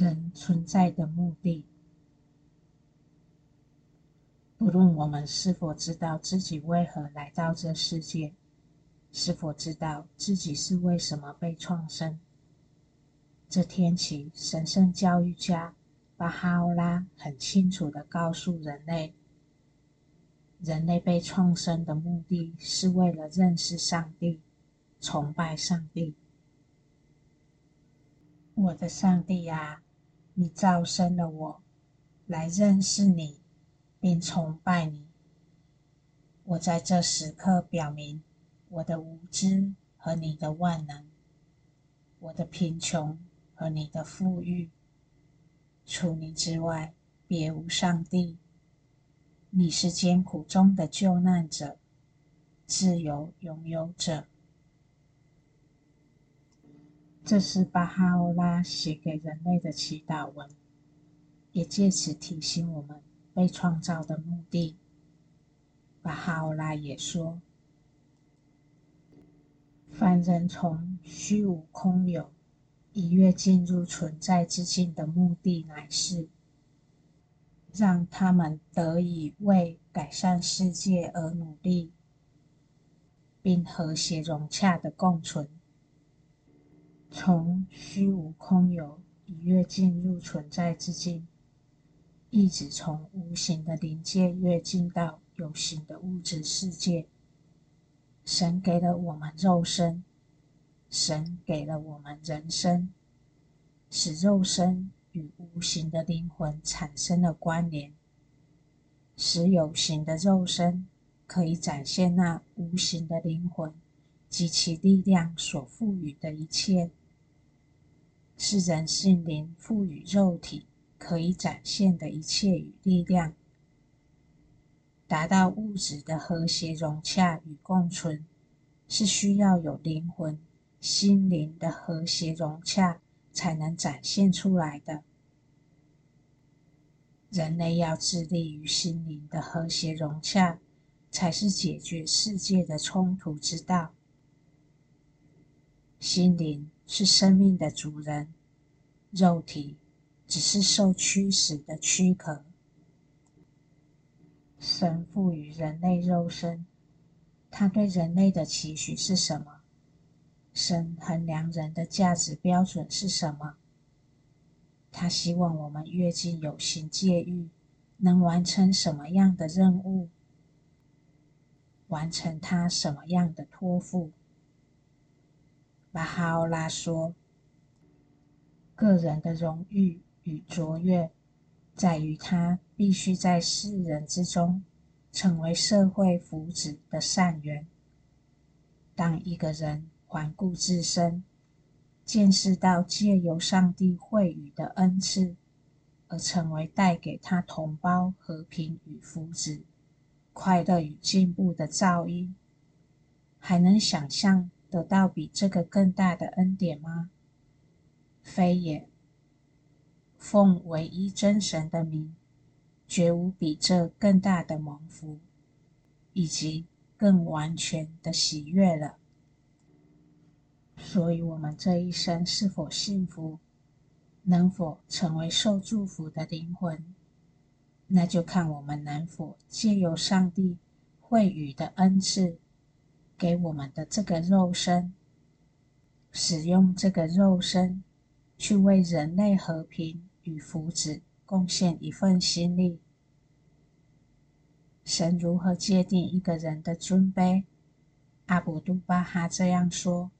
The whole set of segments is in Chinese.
人存在的目的。不论我们是否知道自己为何来到这世界，是否知道自己是为什么被创生，这天起，神圣教育家巴哈欧拉很清楚地告诉人类：人类被创生的目的是为了认识上帝，崇拜上帝。我的上帝啊，你造生了我，来认识你。并崇拜你。我在这时刻表明我的无知和你的万能，我的贫穷和你的富裕。除你之外，别无上帝。你是艰苦中的救难者，自由拥有者。这是巴哈欧拉写给人类的祈祷文，也借此提醒我们。被创造的目的，巴哈欧拉也说：凡人从虚无空有一跃进入存在之境的目的，乃是让他们得以为改善世界而努力，并和谐融洽的共存。从虚无空有一跃进入存在之境。一直从无形的灵界跃进到有形的物质世界。神给了我们肉身，神给了我们人生，使肉身与无形的灵魂产生了关联，使有形的肉身可以展现那无形的灵魂及其力量所赋予的一切，是人性灵赋予肉体。可以展现的一切与力量，达到物质的和谐融洽与共存，是需要有灵魂、心灵的和谐融洽才能展现出来的。人类要致力于心灵的和谐融洽，才是解决世界的冲突之道。心灵是生命的主人，肉体。只是受驱使的躯壳。神赋予人类肉身，他对人类的期许是什么？神衡量人的价值标准是什么？他希望我们越进有形界域，能完成什么样的任务？完成他什么样的托付？巴哈欧拉说：“个人的荣誉。”与卓越，在于他必须在世人之中成为社会福祉的善缘。当一个人环顾自身，见识到借由上帝惠予的恩赐，而成为带给他同胞和平与福祉、快乐与进步的噪音，还能想象得到比这个更大的恩典吗？非也。奉唯一真神的名，绝无比这更大的蒙福，以及更完全的喜悦了。所以，我们这一生是否幸福，能否成为受祝福的灵魂，那就看我们能否借由上帝惠予的恩赐，给我们的这个肉身，使用这个肉身，去为人类和平。与福祉贡献一份心力。神如何界定一个人的尊卑？阿卜杜巴哈这样说：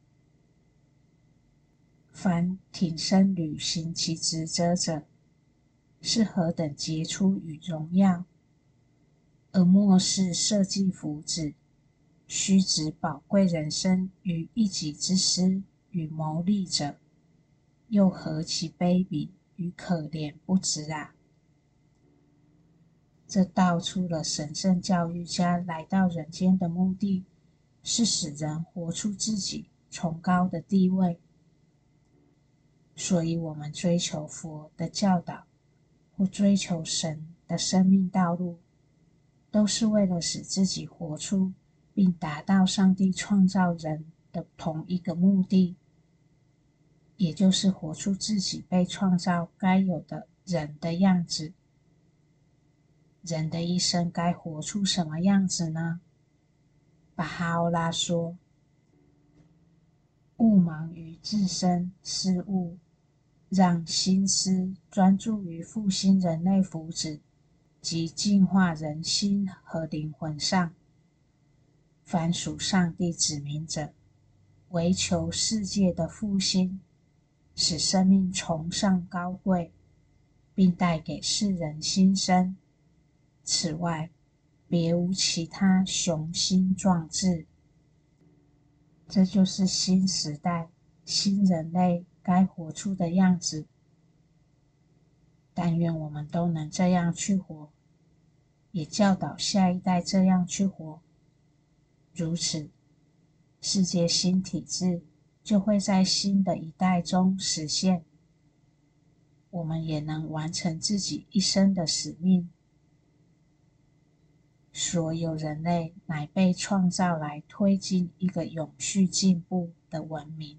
凡挺身履行其职责者，是何等杰出与荣耀；而漠视社稷福祉、虚掷宝贵人生于一己之私与谋利者，又何其卑鄙！与可怜不知啊！这道出了神圣教育家来到人间的目的，是使人活出自己崇高的地位。所以，我们追求佛的教导，或追求神的生命道路，都是为了使自己活出并达到上帝创造人的同一个目的。也就是活出自己被创造该有的人的样子。人的一生该活出什么样子呢？巴哈欧拉说：“勿忙于自身事务，让心思专注于复兴人类福祉及净化人心和灵魂上。凡属上帝子民者，唯求世界的复兴，使生命崇尚高贵，并带给世人新生。此外，别无其他雄心壮志。这就是新时代、新人类该活出的样子。但愿我们都能这样去活，也教导下一代这样去活。如此，世界新体制就会在新的一代中实现。我们也能完成自己一生的使命。所有人类乃被创造来推进一个永续进步的文明。